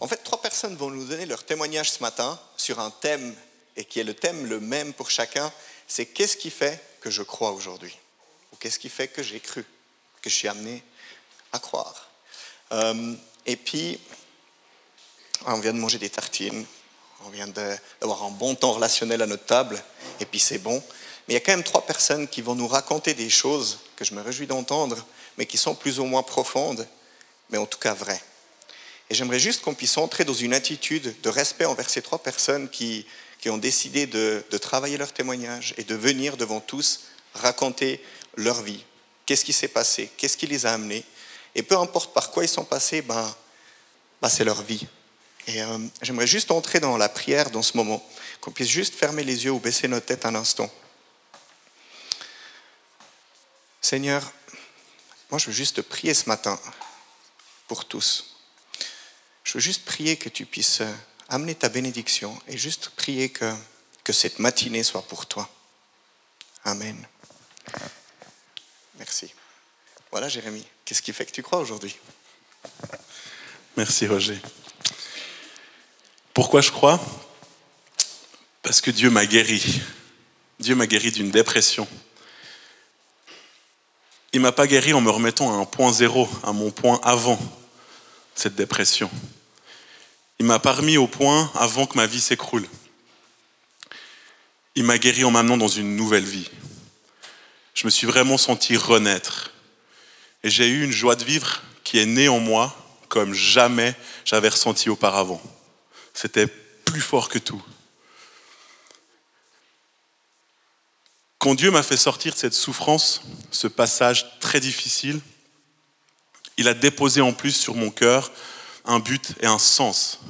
En fait, trois personnes vont nous donner leur témoignage ce matin sur un thème, et qui est le thème le même pour chacun, c'est qu'est-ce qui fait que je crois aujourd'hui? Ou qu'est-ce qui fait que j'ai cru, que je suis amené à croire euh, Et puis, on vient de manger des tartines, on vient d'avoir un bon temps relationnel à notre table, et puis c'est bon. Mais il y a quand même trois personnes qui vont nous raconter des choses que je me réjouis d'entendre, mais qui sont plus ou moins profondes, mais en tout cas vraies. Et j'aimerais juste qu'on puisse entrer dans une attitude de respect envers ces trois personnes qui, qui ont décidé de, travailler leur témoignage et de venir devant tous raconter leur vie. Qu'est-ce qui s'est passé? Qu'est-ce qui les a amenés? Et peu importe par quoi ils sont passés, ben, ben c'est leur vie. Et euh, j'aimerais juste entrer dans la prière dans ce moment, qu'on puisse juste fermer les yeux ou baisser notre tête un instant. Seigneur, moi je veux juste prier ce matin pour tous. Je veux juste prier que tu puisses euh, amener ta bénédiction et juste prier que, que cette matinée soit pour toi. Amen. Merci. Voilà, Jérémie, qu'est-ce qui fait que tu crois aujourd'hui? Merci, Roger. Pourquoi je crois? Parce que Dieu m'a guéri. Dieu m'a guéri d'une dépression. Il m'a pas guéri en me remettant à un point zéro, à mon point avant cette dépression. Il m'a pas remis au point avant que ma vie s'écroule. Il m'a guéri en m'amenant dans une nouvelle vie. Je me suis vraiment senti renaître. Et j'ai eu une joie de vivre qui est née en moi comme jamais j'avais ressenti auparavant. C'était plus fort que tout. Quand Dieu m'a fait sortir de cette souffrance, ce passage très difficile, il a déposé en plus sur mon cœur un but et un sens.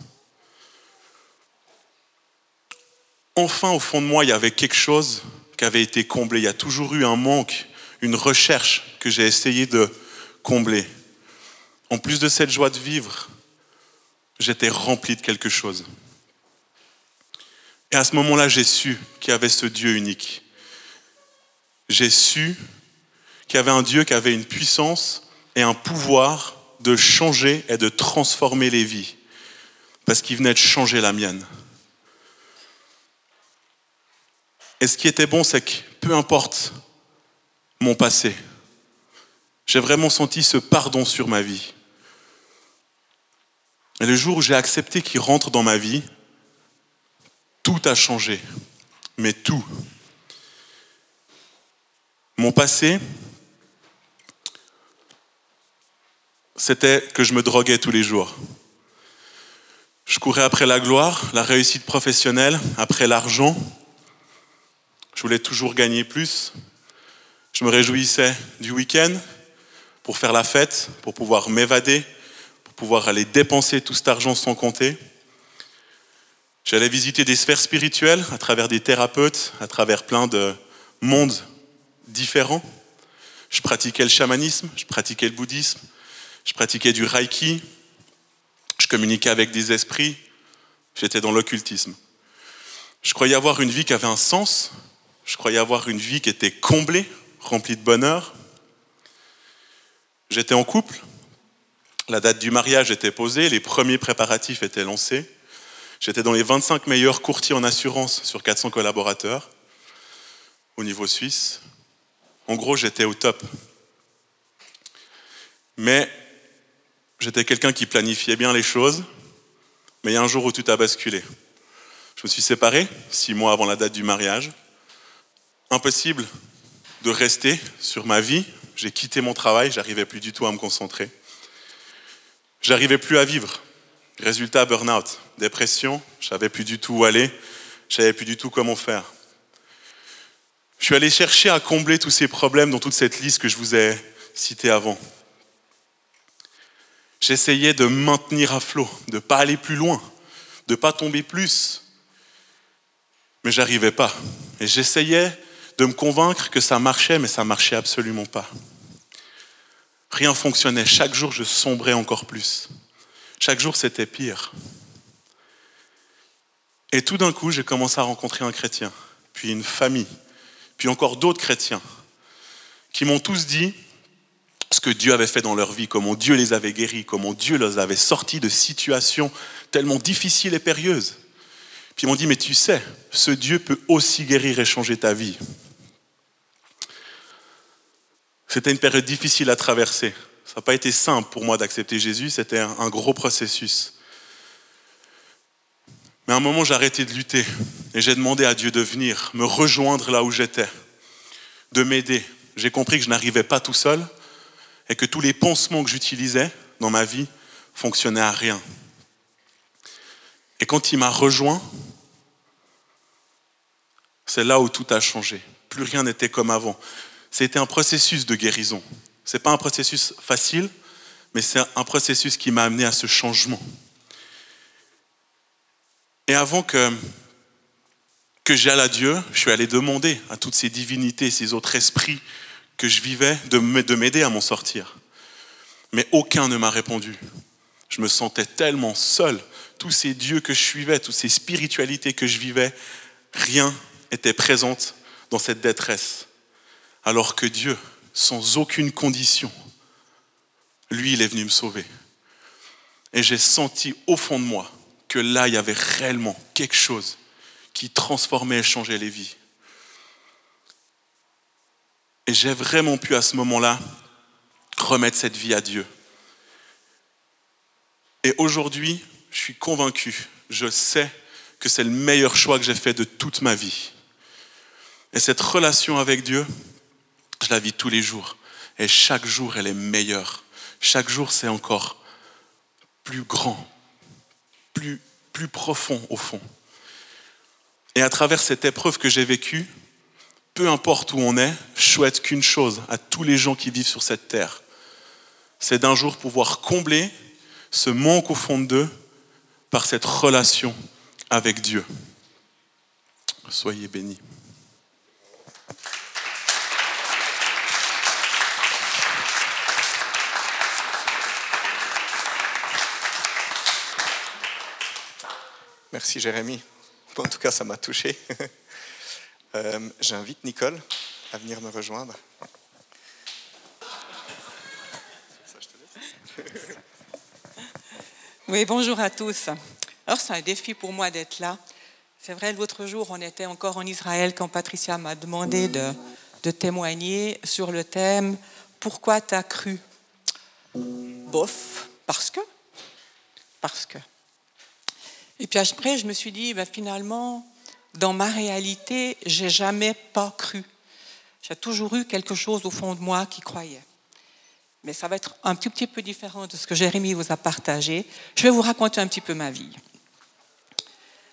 Enfin, au fond de moi, il y avait quelque chose qui avait été comblé. Il y a toujours eu un manque, une recherche que j'ai essayé de combler. En plus de cette joie de vivre, j'étais rempli de quelque chose. Et à ce moment-là, j'ai su qu'il y avait ce Dieu unique. J'ai su qu'il y avait un Dieu qui avait une puissance et un pouvoir de changer et de transformer les vies, parce qu'il venait de changer la mienne. Et ce qui était bon, c'est que peu importe mon passé, j'ai vraiment senti ce pardon sur ma vie. Et le jour où j'ai accepté qu'il rentre dans ma vie, tout a changé. Mais tout. Mon passé, c'était que je me droguais tous les jours. Je courais après la gloire, la réussite professionnelle, après l'argent. Je voulais toujours gagner plus. Je me réjouissais du week-end pour faire la fête, pour pouvoir m'évader, pour pouvoir aller dépenser tout cet argent sans compter. J'allais visiter des sphères spirituelles à travers des thérapeutes, à travers plein de mondes différents. Je pratiquais le chamanisme, je pratiquais le bouddhisme, je pratiquais du reiki, je communiquais avec des esprits, j'étais dans l'occultisme. Je croyais avoir une vie qui avait un sens, je croyais avoir une vie qui était comblée, remplie de bonheur. J'étais en couple, la date du mariage était posée, les premiers préparatifs étaient lancés. J'étais dans les 25 meilleurs courtiers en assurance sur 400 collaborateurs au niveau suisse. En gros, j'étais au top. Mais j'étais quelqu'un qui planifiait bien les choses, mais il y a un jour où tout a basculé. Je me suis séparé six mois avant la date du mariage. Impossible de rester sur ma vie. J'ai quitté mon travail, j'arrivais plus du tout à me concentrer. J'arrivais plus à vivre. Résultat, burn-out, dépression, je savais plus du tout où aller, je savais plus du tout comment faire. Je suis allé chercher à combler tous ces problèmes dans toute cette liste que je vous ai citée avant. J'essayais de maintenir à flot, de ne pas aller plus loin, de ne pas tomber plus. Mais j'arrivais pas. Et j'essayais de me convaincre que ça marchait, mais ça marchait absolument pas. Rien fonctionnait. Chaque jour, je sombrais encore plus. Chaque jour, c'était pire. Et tout d'un coup, j'ai commencé à rencontrer un chrétien, puis une famille, puis encore d'autres chrétiens, qui m'ont tous dit, ce que Dieu avait fait dans leur vie, comment Dieu les avait guéris, comment Dieu les avait sortis de situations tellement difficiles et périlleuses. Puis ils m'ont dit, mais tu sais, ce Dieu peut aussi guérir et changer ta vie. C'était une période difficile à traverser. Ça n'a pas été simple pour moi d'accepter Jésus, c'était un gros processus. Mais à un moment, j'ai arrêté de lutter et j'ai demandé à Dieu de venir me rejoindre là où j'étais, de m'aider. J'ai compris que je n'arrivais pas tout seul et que tous les pansements que j'utilisais dans ma vie fonctionnaient à rien. Et quand il m'a rejoint, c'est là où tout a changé. Plus rien n'était comme avant. C'était un processus de guérison. Ce n'est pas un processus facile, mais c'est un processus qui m'a amené à ce changement. Et avant que, que j'aille à Dieu, je suis allé demander à toutes ces divinités, ces autres esprits que je vivais, de m'aider à m'en sortir. Mais aucun ne m'a répondu. Je me sentais tellement seul. Tous ces dieux que je suivais, toutes ces spiritualités que je vivais, rien était présent dans cette détresse. Alors que Dieu, sans aucune condition, lui, il est venu me sauver. Et j'ai senti au fond de moi que là, il y avait réellement quelque chose qui transformait et changeait les vies. Et j'ai vraiment pu à ce moment-là remettre cette vie à Dieu. Et aujourd'hui, je suis convaincu, je sais que c'est le meilleur choix que j'ai fait de toute ma vie. Et cette relation avec Dieu, je la vis tous les jours. Et chaque jour, elle est meilleure. Chaque jour, c'est encore plus grand, plus, plus profond au fond. Et à travers cette épreuve que j'ai vécue, peu importe où on est, je souhaite qu'une chose à tous les gens qui vivent sur cette terre, c'est d'un jour pouvoir combler ce manque au fond d'eux par cette relation avec Dieu. Soyez bénis. Merci Jérémy. En tout cas, ça m'a touché. Euh, j'invite Nicole à venir me rejoindre. Oui, bonjour à tous. Alors, c'est un défi pour moi d'être là. C'est vrai, l'autre jour, on était encore en Israël quand Patricia m'a demandé de, témoigner sur le thème Pourquoi t'as cru? Bof, parce que. Parce que. Et puis après, je me suis dit, ben, finalement, dans ma réalité, j'ai jamais pas cru. J'ai toujours eu quelque chose au fond de moi qui croyait. Mais ça va être un tout petit peu différent de ce que Jérémie vous a partagé. Je vais vous raconter un petit peu ma vie.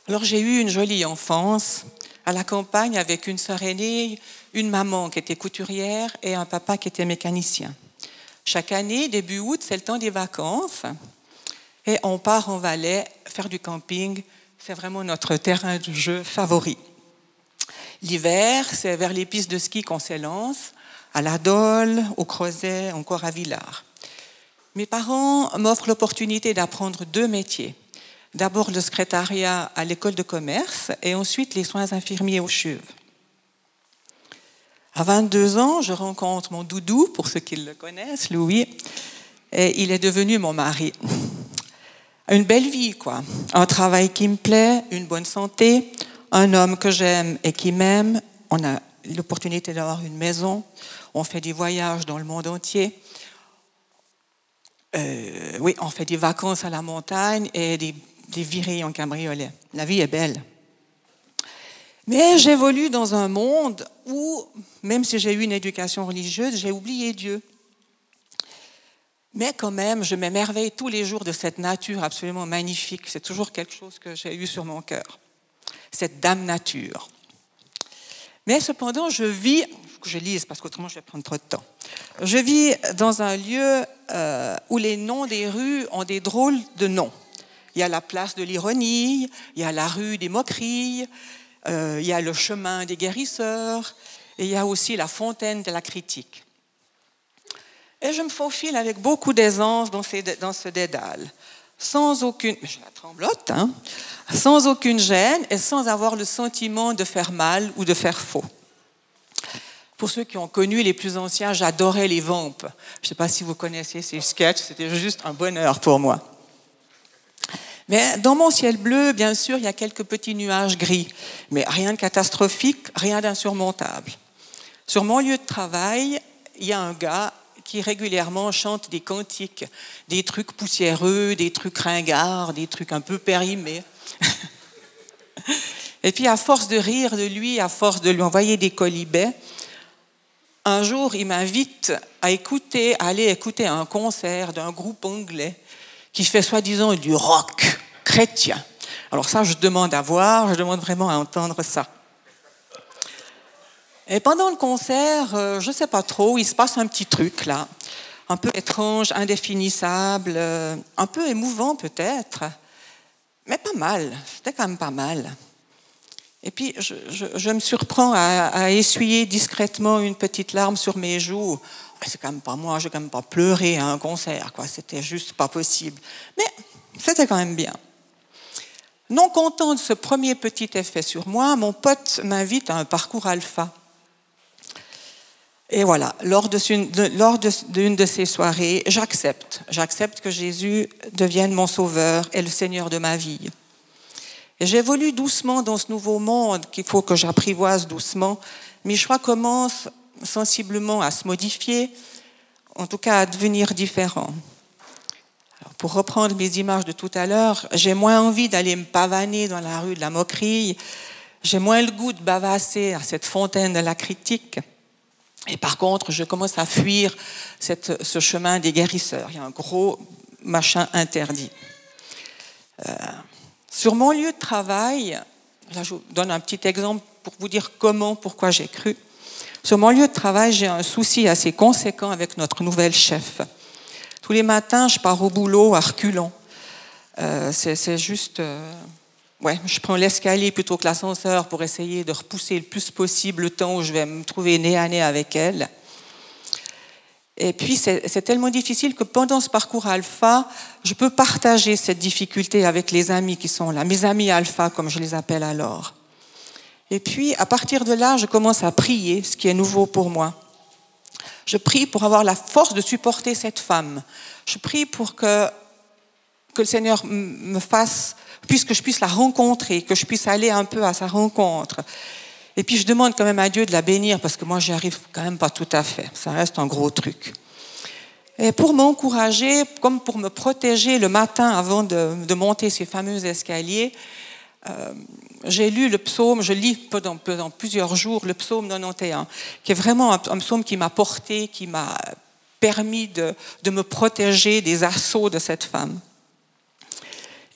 Alors j'ai eu une jolie enfance à la campagne avec une sœur aînée, une maman qui était couturière et un papa qui était mécanicien. Chaque année, début août, c'est le temps des vacances. Et on part en Valais faire du camping. C'est vraiment notre terrain de jeu favori. L'hiver, c'est vers les pistes de ski qu'on s'élance, à la Dole, au Creuset, encore à Villars. Mes parents m'offrent l'opportunité d'apprendre deux métiers. D'abord le secrétariat à l'école de commerce et ensuite les soins infirmiers aux cheveux. À 22 ans, je rencontre mon doudou, pour ceux qui le connaissent, Louis, et il est devenu mon mari une belle vie, quoi. Un travail qui me plaît, une bonne santé, un homme que j'aime et qui m'aime. On a l'opportunité d'avoir une maison. On fait des voyages dans le monde entier. Euh, oui, on fait des vacances à la montagne et des, des virées en cabriolet. La vie est belle. Mais j'évolue dans un monde où, même si j'ai eu une éducation religieuse, j'ai oublié Dieu. Mais quand même, je m'émerveille tous les jours de cette nature absolument magnifique. C'est toujours quelque chose que j'ai eu sur mon cœur. Cette dame nature. Mais cependant, je vis, je lise parce qu'autrement je vais prendre trop de temps. Je vis dans un lieu euh, où les noms des rues ont des drôles de noms. Il y a la place de l'ironie, il y a la rue des moqueries, euh, il y a le chemin des guérisseurs, et il y a aussi la fontaine de la critique. Et je me faufile avec beaucoup d'aisance dans, ce dédale, sans aucune, je la tremblote, hein, sans aucune gêne et sans avoir le sentiment de faire mal ou de faire faux. Pour ceux qui ont connu les plus anciens, j'adorais les vampes. Je ne sais pas si vous connaissez ces sketchs, c'était juste un bonheur pour moi. Mais dans mon ciel bleu, bien sûr, il y a quelques petits nuages gris, mais rien de catastrophique, rien d'insurmontable. Sur mon lieu de travail, il y a un gars qui régulièrement chante des cantiques, des trucs poussiéreux, des trucs ringards, des trucs un peu périmés. Et puis, à force de rire de lui, à force de lui envoyer des colibets, un jour, il m'invite à écouter, à aller écouter un concert d'un groupe anglais qui fait soi-disant du rock chrétien. Alors ça, je demande à voir, je demande vraiment à entendre ça. Et pendant le concert, euh, je ne sais pas trop, il se passe un petit truc là, un peu étrange, indéfinissable, euh, un peu émouvant peut-être, mais pas mal, c'était quand même pas mal. Et puis, je, me surprends à, essuyer discrètement une petite larme sur mes joues. Ah, c'est quand même pas moi, je vais quand même pas pleurer à un concert, quoi. C'était juste pas possible. Mais c'était quand même bien. Non content de ce premier petit effet sur moi, mon pote m'invite à un parcours alpha. Et voilà, lors d'une de, ces soirées, j'accepte. J'accepte que Jésus devienne mon sauveur et le Seigneur de ma vie. J'évolue doucement dans ce nouveau monde qu'il faut que j'apprivoise doucement. Mes choix commencent sensiblement à se modifier, en tout cas à devenir différents. pour reprendre mes images de tout à l'heure, j'ai moins envie d'aller me pavaner dans la rue de la moquerie, j'ai moins le goût de bavasser à cette fontaine de la critique. Et par contre, je commence à fuir ce chemin des guérisseurs. Il y a un gros machin interdit. Euh, sur mon lieu de travail, là je vous donne un petit exemple pour vous dire comment, pourquoi j'ai cru. Sur mon lieu de travail, j'ai un souci assez conséquent avec notre nouvelle chef. Tous les matins, je pars au boulot à reculons. Euh, c'est juste. Euh, ouais, je prends l'escalier plutôt que l'ascenseur pour essayer de repousser le plus possible le temps où je vais me trouver nez à nez avec elle. Et puis, c'est tellement difficile que pendant ce parcours alpha, je peux partager cette difficulté avec les amis qui sont là, mes amis alpha, comme je les appelle alors. Et puis, à partir de là, je commence à prier, ce qui est nouveau pour moi. Je prie pour avoir la force de supporter cette femme. Je prie pour que, que le Seigneur me fasse, puisque je puisse la rencontrer, que je puisse aller un peu à sa rencontre. Et puis je demande quand même à Dieu de la bénir parce que moi, j'y arrive quand même pas tout à fait. Ça reste un gros truc. Et pour m'encourager, comme pour me protéger le matin avant de, monter ces fameux escaliers, euh, j'ai lu le psaume, je lis pendant, plusieurs jours le psaume 91, qui est vraiment un, psaume qui m'a porté, qui m'a permis de, me protéger des assauts de cette femme.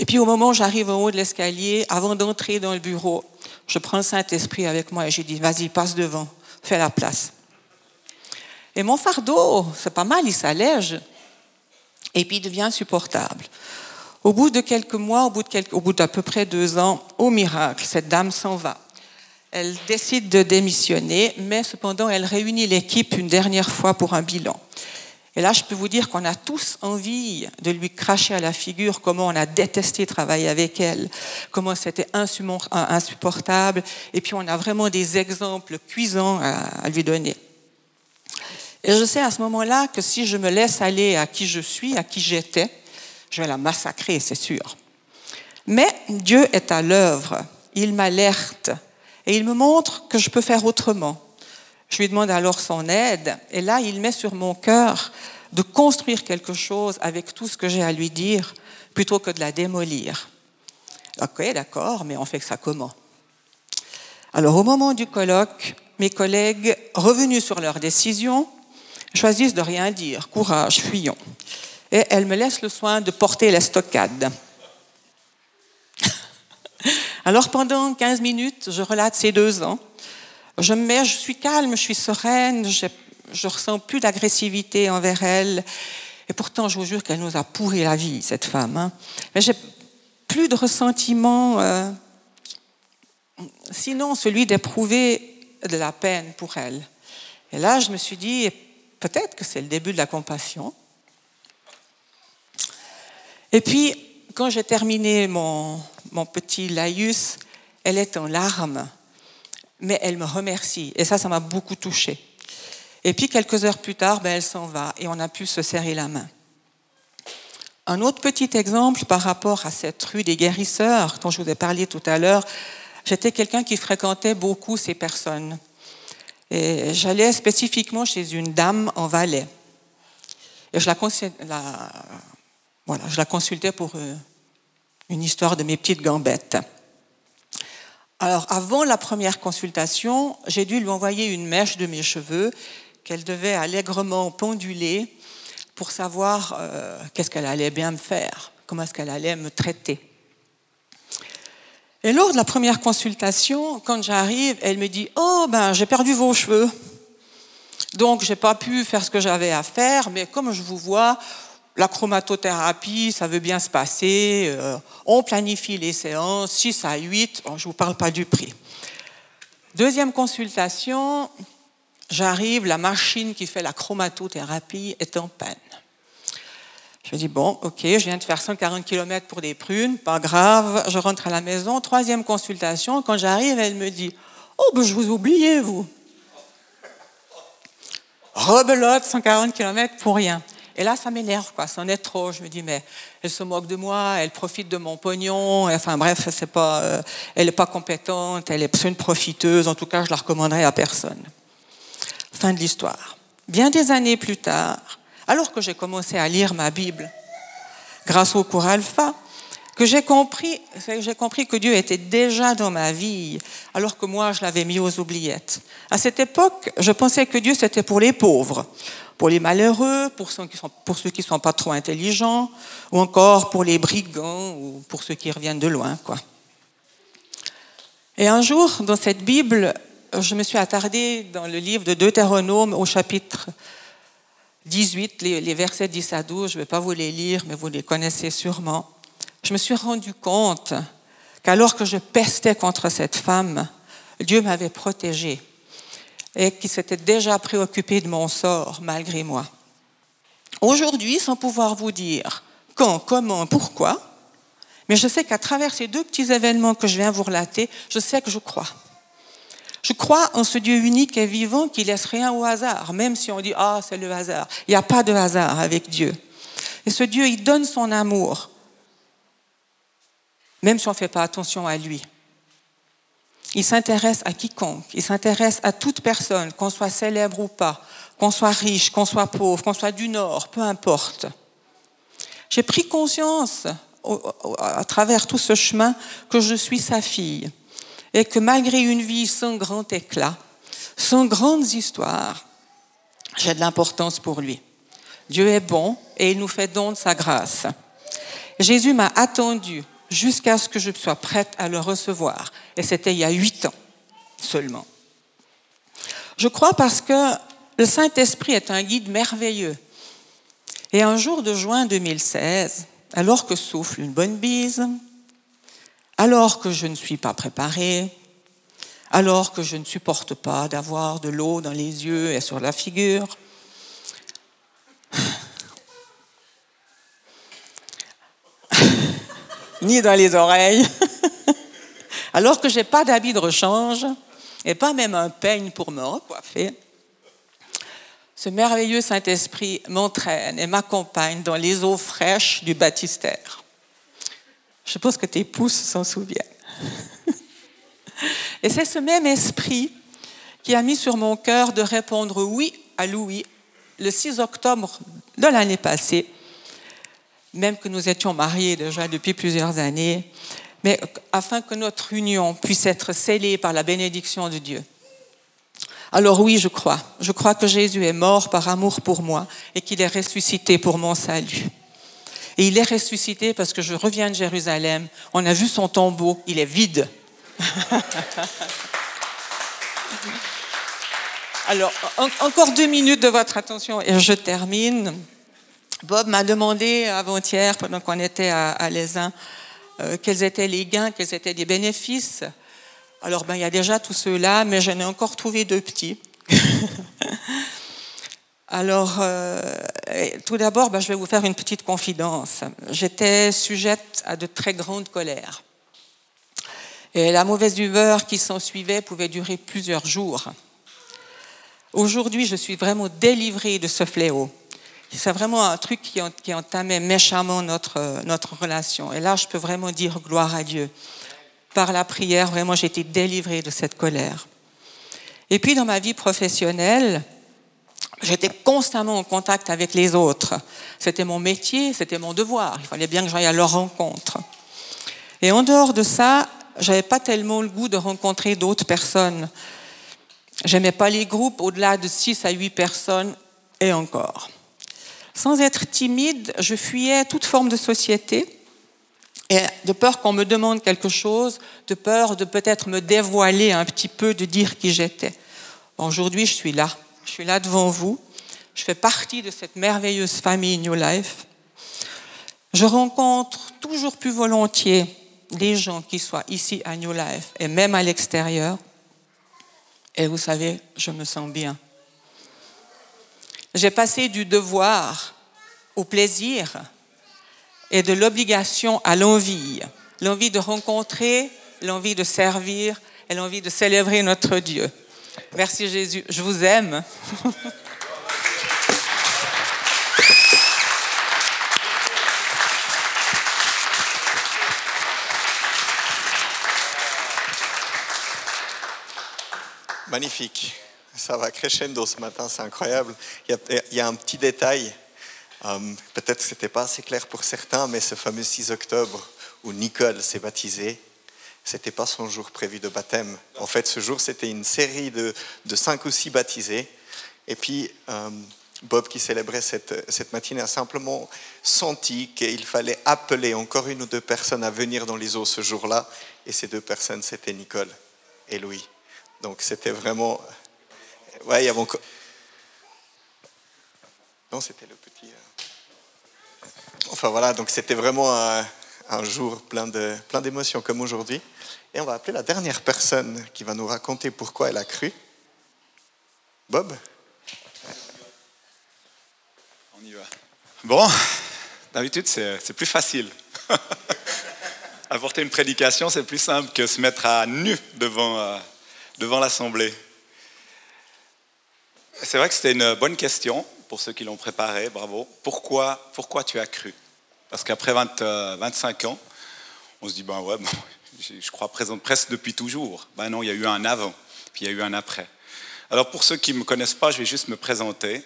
Et puis au moment où j'arrive au haut de l'escalier, avant d'entrer dans le bureau, je prends le Saint-Esprit avec moi et je dis, vas-y, passe devant, fais la place. Et mon fardeau, c'est pas mal, il s'allège. Et puis il devient supportable. Au bout de quelques mois, au bout, de au bout d'à peu près deux ans, au miracle, cette dame s'en va. Elle décide de démissionner, mais cependant, elle réunit l'équipe une dernière fois pour un bilan. Et là, je peux vous dire qu'on a tous envie de lui cracher à la figure comment on a détesté travailler avec elle, comment c'était insupportable. Et puis, on a vraiment des exemples cuisants à lui donner. Et je sais à ce moment-là que si je me laisse aller à qui je suis, à qui j'étais, je vais la massacrer, c'est sûr. Mais Dieu est à l'œuvre. Il m'alerte et il me montre que je peux faire autrement. Je lui demande alors son aide et là, il met sur mon cœur de construire quelque chose avec tout ce que j'ai à lui dire plutôt que de la démolir. Ok, d'accord, mais on fait ça comment? Alors au moment du colloque, mes collègues, revenus sur leur décision, choisissent de rien dire. Courage, fuyons. Et elle me laisse le soin de porter la stockade. Alors pendant 15 minutes, je relate ces deux ans je me mets, je suis calme, je suis sereine, je, je ressens plus d'agressivité envers elle. Et pourtant, je vous jure qu'elle nous a pourri la vie, cette femme. Hein. Mais j'ai plus de ressentiment, euh, sinon celui d'éprouver de la peine pour elle. Et là, je me suis dit, peut-être que c'est le début de la compassion. Et puis, quand j'ai terminé mon, mon petit laïus, elle est en larmes mais elle me remercie. Et ça, ça m'a beaucoup touchée. Et puis quelques heures plus tard, ben, elle s'en va et on a pu se serrer la main. Un autre petit exemple par rapport à cette rue des guérisseurs dont je vous ai parlé tout à l'heure, j'étais quelqu'un qui fréquentait beaucoup ces personnes. Et j'allais spécifiquement chez une dame en Valais. Et je la, je la consultais pour euh, une histoire de mes petites gambettes. Alors, avant la première consultation, j'ai dû lui envoyer une mèche de mes cheveux qu'elle devait allègrement penduler pour savoir euh, qu'est-ce qu'elle allait bien me faire, comment est-ce qu'elle allait me traiter. Et lors de la première consultation, quand j'arrive, elle me dit Oh, ben, j'ai perdu vos cheveux. Donc, j'ai pas pu faire ce que j'avais à faire, mais comme je vous vois, la chromatothérapie, ça veut bien se passer. Euh, on planifie les séances, 6 à 8. je ne vous parle pas du prix. Deuxième consultation, j'arrive, la machine qui fait la chromatothérapie est en panne. Je dis, bon, ok, je viens de faire 140 km pour des prunes, pas grave, je rentre à la maison. Troisième consultation, quand j'arrive, elle me dit, oh, ben, je vous oubliez, vous. Rebelote, 140 km pour rien. Et là, ça m'énerve, quoi. C'en est trop. Je me dis, mais elle se moque de moi, elle profite de mon pognon. Enfin, bref, c'est pas, euh, elle n'est pas compétente, elle est une profiteuse. En tout cas, je la recommanderais à personne. Fin de l'histoire. Bien des années plus tard, alors que j'ai commencé à lire ma Bible, grâce au cours alpha, que j'ai compris, j'ai compris que Dieu était déjà dans ma vie, alors que moi, je l'avais mis aux oubliettes. À cette époque, je pensais que Dieu, c'était pour les pauvres pour les malheureux, pour ceux qui sont, pour ceux qui sont pas trop intelligents, ou encore pour les brigands, ou pour ceux qui reviennent de loin, quoi. Et un jour, dans cette Bible, je me suis attardée dans le livre de Deutéronome au chapitre 18, les, versets 10 à 12. Je ne vais pas vous les lire, mais vous les connaissez sûrement. Je me suis rendu compte qu'alors que je pestais contre cette femme, Dieu m'avait protégée et qui s'était déjà préoccupé de mon sort malgré moi. Aujourd'hui, sans pouvoir vous dire quand, comment, pourquoi, mais je sais qu'à travers ces deux petits événements que je viens vous relater, je sais que je crois. Je crois en ce Dieu unique et vivant qui laisse rien au hasard, même si on dit ah c'est le hasard. Il n'y a pas de hasard avec Dieu. Et ce Dieu, il donne son amour, même si on ne fait pas attention à lui. Il s'intéresse à quiconque, il s'intéresse à toute personne, qu'on soit célèbre ou pas, qu'on soit riche, qu'on soit pauvre, qu'on soit du Nord, peu importe. J'ai pris conscience à travers tout ce chemin que je suis sa fille et que malgré une vie sans grand éclat, sans grandes histoires, j'ai de l'importance pour lui. Dieu est bon et il nous fait don de sa grâce. Jésus m'a attendu jusqu'à ce que je sois prête à le recevoir. Et c'était il y a huit ans seulement. Je crois parce que le Saint-Esprit est un guide merveilleux. Et un jour de juin 2016, alors que souffle une bonne bise, alors que je ne suis pas préparée, alors que je ne supporte pas d'avoir de l'eau dans les yeux et sur la figure, ni dans les oreilles, alors que je n'ai pas d'habit de rechange et pas même un peigne pour me recoiffer. Ce merveilleux Saint-Esprit m'entraîne et m'accompagne dans les eaux fraîches du baptistère. Je pense que tes pouces s'en souviennent. Et c'est ce même esprit qui a mis sur mon cœur de répondre oui à Louis le 6 octobre de l'année passée même que nous étions mariés déjà depuis plusieurs années, mais afin que notre union puisse être scellée par la bénédiction de Dieu. Alors oui, je crois. Je crois que Jésus est mort par amour pour moi et qu'il est ressuscité pour mon salut. Et il est ressuscité parce que je reviens de Jérusalem, on a vu son tombeau, il est vide. Alors, encore deux minutes de votre attention et je termine. Bob m'a demandé avant-hier, pendant qu'on était à, à euh, quels étaient les gains, quels étaient les bénéfices. Alors, ben, il y a déjà tout ceux-là, mais j'en ai encore trouvé deux petits. Alors, euh, tout d'abord, ben, je vais vous faire une petite confidence. J'étais sujette à de très grandes colères. Et la mauvaise humeur qui s'en suivait pouvait durer plusieurs jours. Aujourd'hui, je suis vraiment délivrée de ce fléau. C'est vraiment un truc qui, entamait méchamment notre, notre relation. Et là, je peux vraiment dire gloire à Dieu. Par la prière, vraiment, j'ai été délivrée de cette colère. Et puis, dans ma vie professionnelle, j'étais constamment en contact avec les autres. C'était mon métier, c'était mon devoir. Il fallait bien que j'aille à leur rencontre. Et en dehors de ça, j'avais pas tellement le goût de rencontrer d'autres personnes. J'aimais pas les groupes au-delà de 6 à 8 personnes et encore. Sans être timide, je fuyais toute forme de société et de peur qu'on me demande quelque chose, de peur de peut-être me dévoiler un petit peu, de dire qui j'étais. Aujourd'hui, je suis là. Je suis là devant vous. Je fais partie de cette merveilleuse famille New Life. Je rencontre toujours plus volontiers les gens qui soient ici à New Life et même à l'extérieur. Et vous savez, je me sens bien. J'ai passé du devoir au plaisir et de l'obligation à l'envie. L'envie de rencontrer, l'envie de servir et l'envie de célébrer notre Dieu. Merci Jésus, je vous aime. Magnifique. Ça va crescendo ce matin, c'est incroyable. Il y, a, un petit détail, euh, peut-être que ce n'était pas assez clair pour certains, mais ce fameux 6 octobre où Nicole s'est baptisée, ce n'était pas son jour prévu de baptême. En fait, ce jour, c'était une série de, de, cinq ou six baptisés. Et puis, euh, Bob, qui célébrait cette, cette matinée, a simplement senti qu'il fallait appeler encore une ou deux personnes à venir dans les eaux ce jour-là. Et ces deux personnes, c'était Nicole et Louis. Donc c'était vraiment... Ouais, il y avait encore... Non, c'était le petit... Euh, enfin voilà, donc c'était vraiment un, un, jour plein de plein d'émotions comme aujourd'hui. Et on va appeler la dernière personne qui va nous raconter pourquoi elle a cru. Bob? On y va. Bon, d'habitude c'est plus facile. Apporter une prédication, c'est plus simple que se mettre à nu devant... Euh, devant l'Assemblée C'est vrai que c'était une bonne question pour ceux qui l'ont préparé, bravo. Pourquoi, pourquoi tu as cru? Parce qu'après 25 ans, on se dit, ben ouais, je crois présente presque depuis toujours. Ben non, il y a eu un avant, puis il y a eu un après. Alors pour ceux qui ne me connaissent pas, je vais juste me présenter.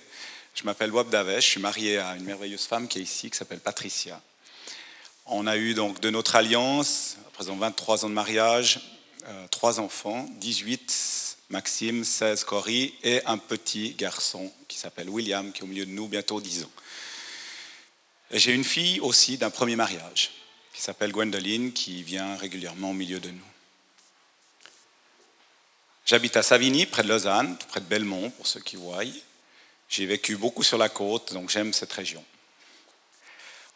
Je m'appelle Wab Davesh, je suis marié à une merveilleuse femme qui est ici, qui s'appelle Patricia. On a eu donc de notre alliance, à présent 23 ans de mariage, euh, trois enfants, 18 Maxime, 16 Cory et un petit garçon qui s'appelle William, qui est au milieu de nous, bientôt 10 ans. J'ai une fille aussi d'un premier mariage, qui s'appelle Gwendoline, qui vient régulièrement au milieu de nous. J'habite à Savigny, près de Lausanne, près de Belmont, pour ceux qui voient. J'ai vécu beaucoup sur la côte, donc j'aime cette région.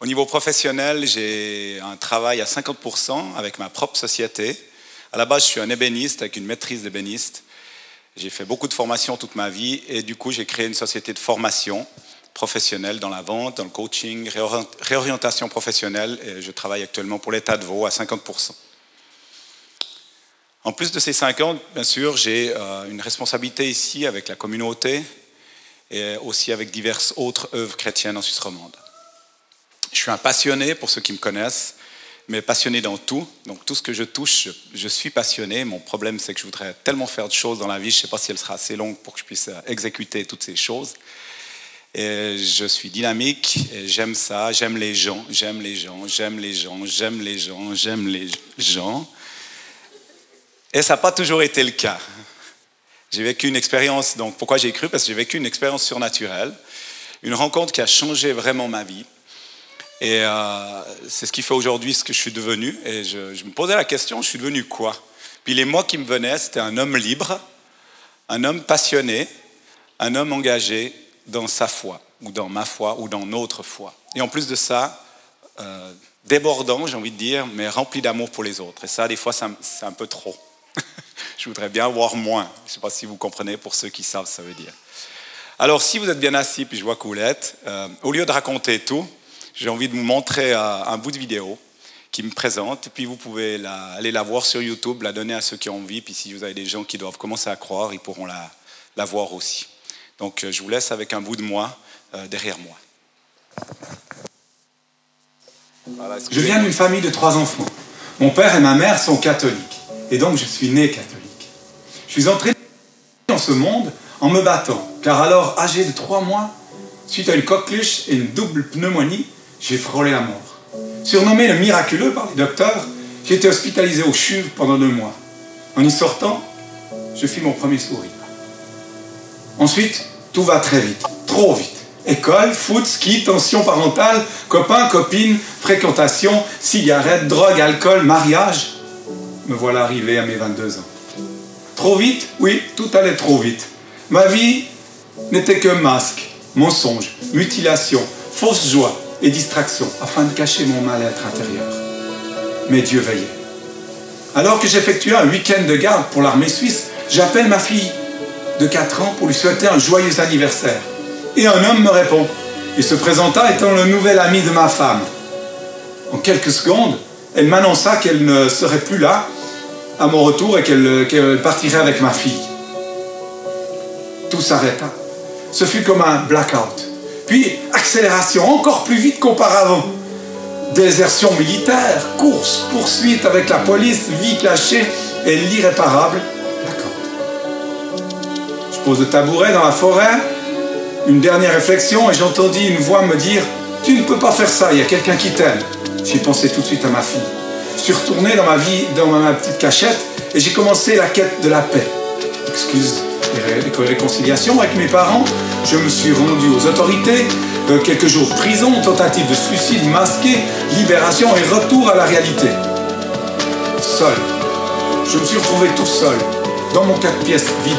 Au niveau professionnel, j'ai un travail à 50% avec ma propre société à la base, je suis un ébéniste avec une maîtrise d'ébéniste. J'ai fait beaucoup de formations toute ma vie et du coup, j'ai créé une société de formation professionnelle dans la vente, dans le coaching, réorientation professionnelle et je travaille actuellement pour l'État de Vaud à 50%. En plus de ces 50, bien sûr, j'ai euh, une responsabilité ici avec la communauté et aussi avec diverses autres œuvres chrétiennes en Suisse romande. Je suis un passionné, pour ceux qui me connaissent, mais passionné dans tout. Donc tout ce que je touche, je, suis passionné. Mon problème, c'est que je voudrais tellement faire de choses dans la vie. Je ne sais pas si elle sera assez longue pour que je puisse euh, exécuter toutes ces choses. Et je suis dynamique, j'aime ça, j'aime les gens, j'aime les gens, j'aime les gens, j'aime les gens, j'aime les gens. Et ça n'a pas toujours été le cas. J'ai vécu une expérience, donc pourquoi j'ai cru? Parce que j'ai vécu une expérience surnaturelle, une rencontre qui a changé vraiment ma vie. Et euh, c'est ce qui fait aujourd'hui ce que je suis devenu. Et je, me posais la question, je suis devenu quoi? Puis les mots qui me venaient, c'était un homme libre, un homme passionné, un homme engagé dans sa foi, ou dans ma foi, ou dans notre foi. Et en plus de ça, euh, débordant, j'ai envie de dire, mais rempli d'amour pour les autres. Et ça, des fois, c'est un peu trop. je voudrais bien voir moins. Je ne sais pas si vous comprenez, pour ceux qui savent, ça veut dire. Alors, si vous êtes bien assis, puis je vois que vous l'êtes, euh, au lieu de raconter tout, j'ai envie de vous montrer euh, un bout de vidéo qui me présente. puis vous pouvez aller la voir sur YouTube, la donner à ceux qui ont envie. Puis si vous avez des gens qui doivent commencer à croire, ils pourront la, la voir aussi. Donc je vous laisse avec un bout de moi derrière moi. Je viens d'une famille de trois enfants. Mon père et ma mère sont catholiques. Et donc je suis né catholique. Je suis entré dans ce monde en me battant. Car alors, âgé de trois mois, suite à une coqueluche et une double pneumonie, j'ai frôlé la mort. Surnommé le miraculeux par les docteurs, j'ai été hospitalisé au CHUV pendant deux mois. En y sortant, je fis mon premier sourire. Ensuite, tout va très vite, trop vite. École, foot, ski, tension parentale, copains, copines, fréquentation, cigarettes, drogue, alcool, mariage. Me voilà arrivé à mes 22 ans. Trop vite? Oui, tout allait trop vite. Ma vie n'était que masque, mensonge, mutilation, fausse joie et distraction afin de cacher mon mal-être intérieur. Mais Dieu veillait. Alors que j'effectuais un week-end de garde pour l'armée suisse, j'appelle ma fille de 4 ans pour lui souhaiter un joyeux anniversaire. Et un homme me répond. Il se présenta étant le nouvel ami de ma femme. En quelques secondes, elle m'annonça qu'elle ne serait plus là à mon retour et qu'elle partirait avec ma fille. Tout s'arrêta. Ce fut comme un blackout. Puis accélération encore plus vite qu'auparavant. Désertion militaire, course, poursuite avec la police, vie cachée et l'irréparable blackout. Je pose le tabouret dans la forêt une dernière réflexion et j'entendis une voix me dire Tu ne peux pas faire ça, il y a quelqu'un qui t'aime. J'ai pensé tout de suite à ma fille. Je suis retourné dans ma vie, dans ma petite cachette et j'ai commencé la quête de la paix. Excuse les réconciliations avec mes parents. Je me suis rendu aux autorités. Euh, quelques jours prison, tentative de suicide masqué, libération et retour à la réalité. Seul. Je me suis retrouvé tout seul, dans mon quatre pièces vide.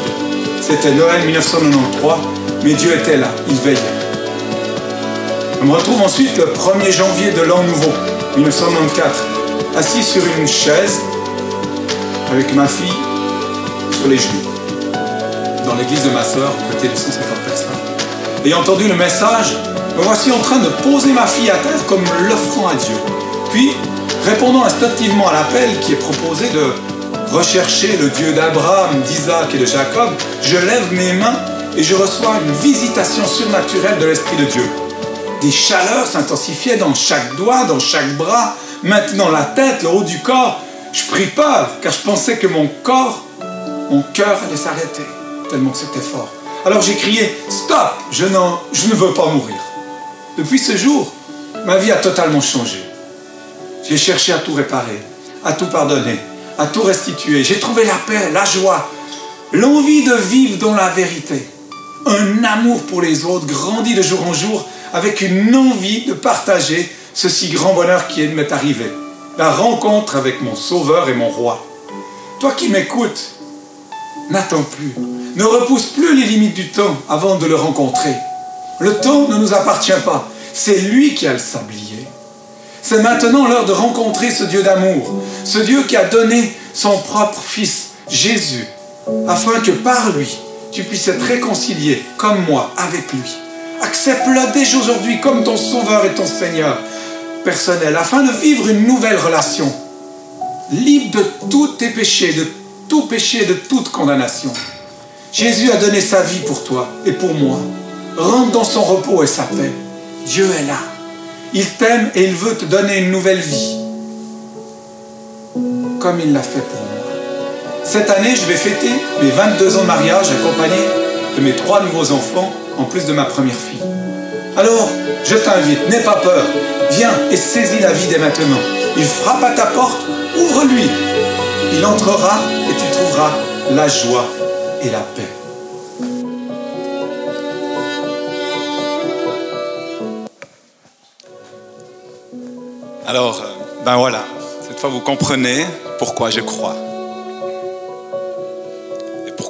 C'était Noël 1993 mais Dieu était là, il veillait. Je me retrouve ensuite le 1er janvier de l'an nouveau, 1994, assis sur une chaise avec ma fille sur les genoux, dans l'église de ma soeur, côté de 150 personnes. Ayant entendu le message, me voici en train de poser ma fille à terre comme l'offrant à Dieu. Puis, répondant instinctivement à l'appel qui est proposé de rechercher le Dieu d'Abraham, d'Isaac et de Jacob, je lève mes mains et je reçois une visitation surnaturelle de l'Esprit de Dieu. Des chaleurs s'intensifiaient dans chaque doigt, dans chaque bras, maintenant la tête, le haut du corps. Je pris peur, car je pensais que mon corps, mon cœur allait s'arrêter, tellement c'était fort. Alors j'ai crié, stop, je, je ne veux pas mourir. Depuis ce jour, ma vie a totalement changé. J'ai cherché à tout réparer, à tout pardonner, à tout restituer. J'ai trouvé la paix, la joie, l'envie de vivre dans la vérité un amour pour les autres grandit de jour en jour avec une envie de partager ce si grand bonheur qui m'est arrivé. La rencontre avec mon Sauveur et mon Roi. Toi qui m'écoutes, n'attends plus. Ne repousse plus les limites du temps avant de le rencontrer. Le temps ne nous appartient pas. C'est lui qui a le sablier. C'est maintenant l'heure de rencontrer ce Dieu d'amour, ce Dieu qui a donné son propre Fils, Jésus, afin que par lui, tu puisses être réconcilié comme moi avec lui. Accepte-le déjà aujourd'hui comme ton Sauveur et ton Seigneur personnel, afin de vivre une nouvelle relation, libre de tous tes péchés, de tout péché, de toute condamnation. Jésus a donné sa vie pour toi et pour moi. Rentre dans son repos et sa paix. Dieu est là. Il t'aime et il veut te donner une nouvelle vie, comme il l'a fait pour moi. Cette année, je vais fêter mes 22 ans de mariage accompagné de mes trois nouveaux enfants, en plus de ma première fille. Alors, je t'invite, n'aie pas peur, viens et saisis la vie dès maintenant. Il frappe à ta porte, ouvre-lui. Il entrera et tu trouveras la joie et la paix. Alors, euh, ben voilà, cette fois vous comprenez pourquoi je crois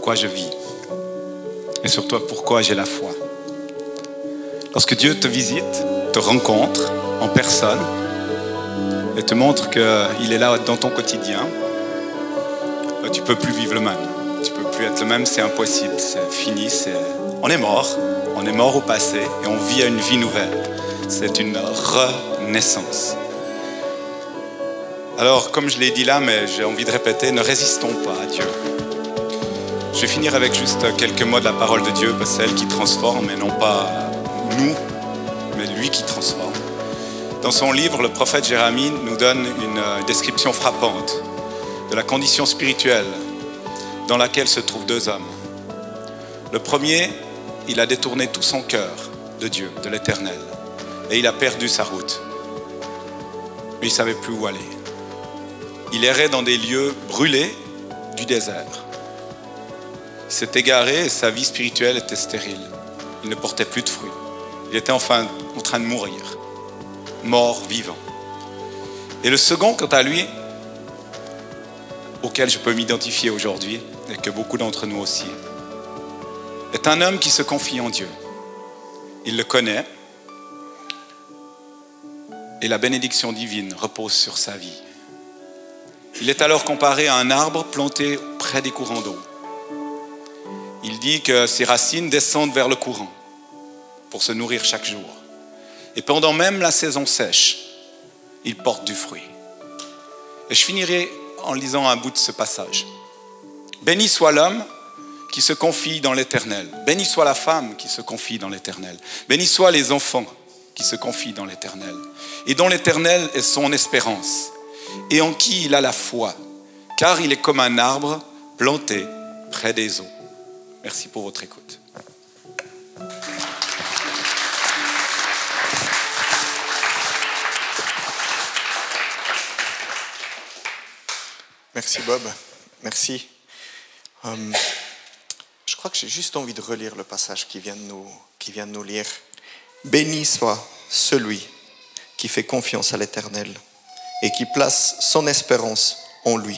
pourquoi je vis et surtout pourquoi j'ai la foi. Lorsque Dieu te visite, te rencontre en personne et te montre qu'il est là dans ton quotidien, bah, tu peux plus vivre le même. Plus être le même, c'est impossible, c'est fini, c'est... on est mort, on est mort au passé et on vit à une vie nouvelle. C'est une renaissance. Alors, comme je l'ai dit là, mais j'ai envie de répéter, ne résistons pas à Dieu. Je vais finir avec juste quelques mots de la parole de Dieu, celle qui transforme, et non pas nous, mais lui qui transforme. Dans son livre, le prophète Jérémie nous donne une description frappante de la condition spirituelle dans laquelle se trouvent deux hommes. Le premier, il a détourné tout son cœur de Dieu, de l'Éternel, et il a perdu sa route. Il ne savait plus où aller. Il errait dans des lieux brûlés du désert. Il s'est égaré et sa vie spirituelle était stérile. Il ne portait plus de fruits. Il était enfin en train de mourir, mort, vivant. Et le second, quant à lui, auquel je peux m'identifier aujourd'hui, et que beaucoup d'entre nous aussi, est un homme qui se confie en Dieu. Il le connaît, et la bénédiction divine repose sur sa vie. Il est alors comparé à un arbre planté près des courants d'eau. Il dit que ses racines descendent vers le courant pour se nourrir chaque jour. Et pendant même la saison sèche, il porte du fruit. Et je finirai en lisant un bout de ce passage. Béni soit l'homme qui se confie dans l'Éternel. Béni soit la femme qui se confie dans l'Éternel. Béni soient les enfants qui se confient dans l'Éternel. Et dont l'Éternel est son espérance. Et en qui il a la foi. Car il est comme un arbre planté près des eaux. Merci pour votre écoute. Merci Bob, merci. Hum, je crois que j'ai juste envie de relire le passage qui vient de nous lire. Béni soit celui qui fait confiance à l'Éternel et qui place son espérance en lui.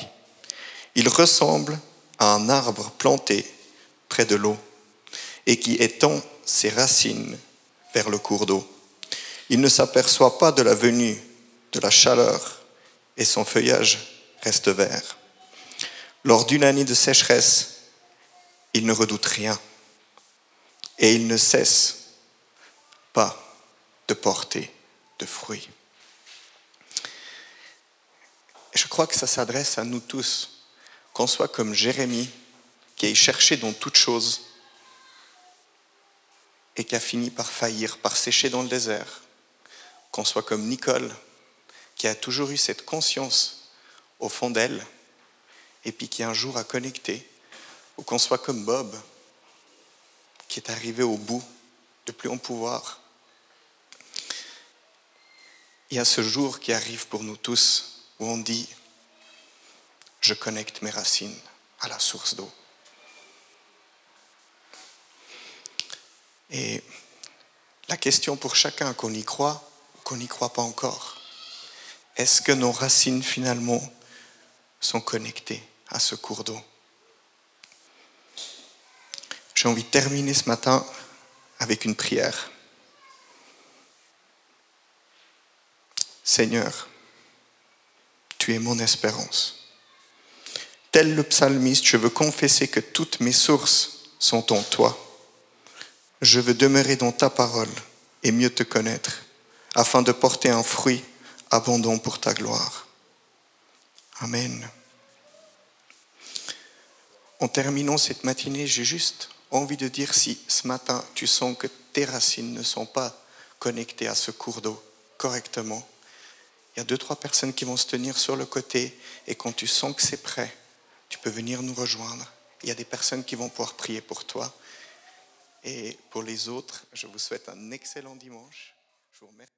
Il ressemble à un arbre planté près de l'eau et qui étend ses racines vers le cours d'eau. Il ne s'aperçoit pas de la venue de la chaleur et son feuillage reste vert. Lors d'une année de sécheresse, il ne redoute rien et il ne cesse pas de porter de fruits. je crois que ça s'adresse à nous tous, qu'on soit comme Jérémie, qui a cherché dans toutes choses et qui a fini par faillir, par sécher dans le désert, qu'on soit comme Nicole, qui a toujours eu cette conscience au fond d'elle, et puis qui un jour a connecté, ou qu'on soit comme Bob, qui est arrivé au bout de plus en pouvoir. Il y a ce jour qui arrive pour nous tous où on dit, je connecte mes racines à la source d'eau. Et la question pour chacun, qu'on y croit ou qu'on n'y croit pas encore, est-ce que nos racines finalement sont connectés à ce cours d'eau. J'ai envie de terminer ce matin avec une prière. Seigneur, tu es mon espérance. Tel le psalmiste, je veux confesser que toutes mes sources sont en toi. Je veux demeurer dans ta parole et mieux te connaître, afin de porter un fruit abondant pour ta gloire. Amen. En terminant cette matinée, j'ai juste envie de dire si ce matin tu sens que tes racines ne sont pas connectées à ce cours d'eau correctement, il y a deux, trois personnes qui vont se tenir sur le côté et quand tu sens que c'est prêt, tu peux venir nous rejoindre. Il y a des personnes qui vont pouvoir prier pour toi. Et pour les autres, je vous souhaite un excellent dimanche. Je vous remercie.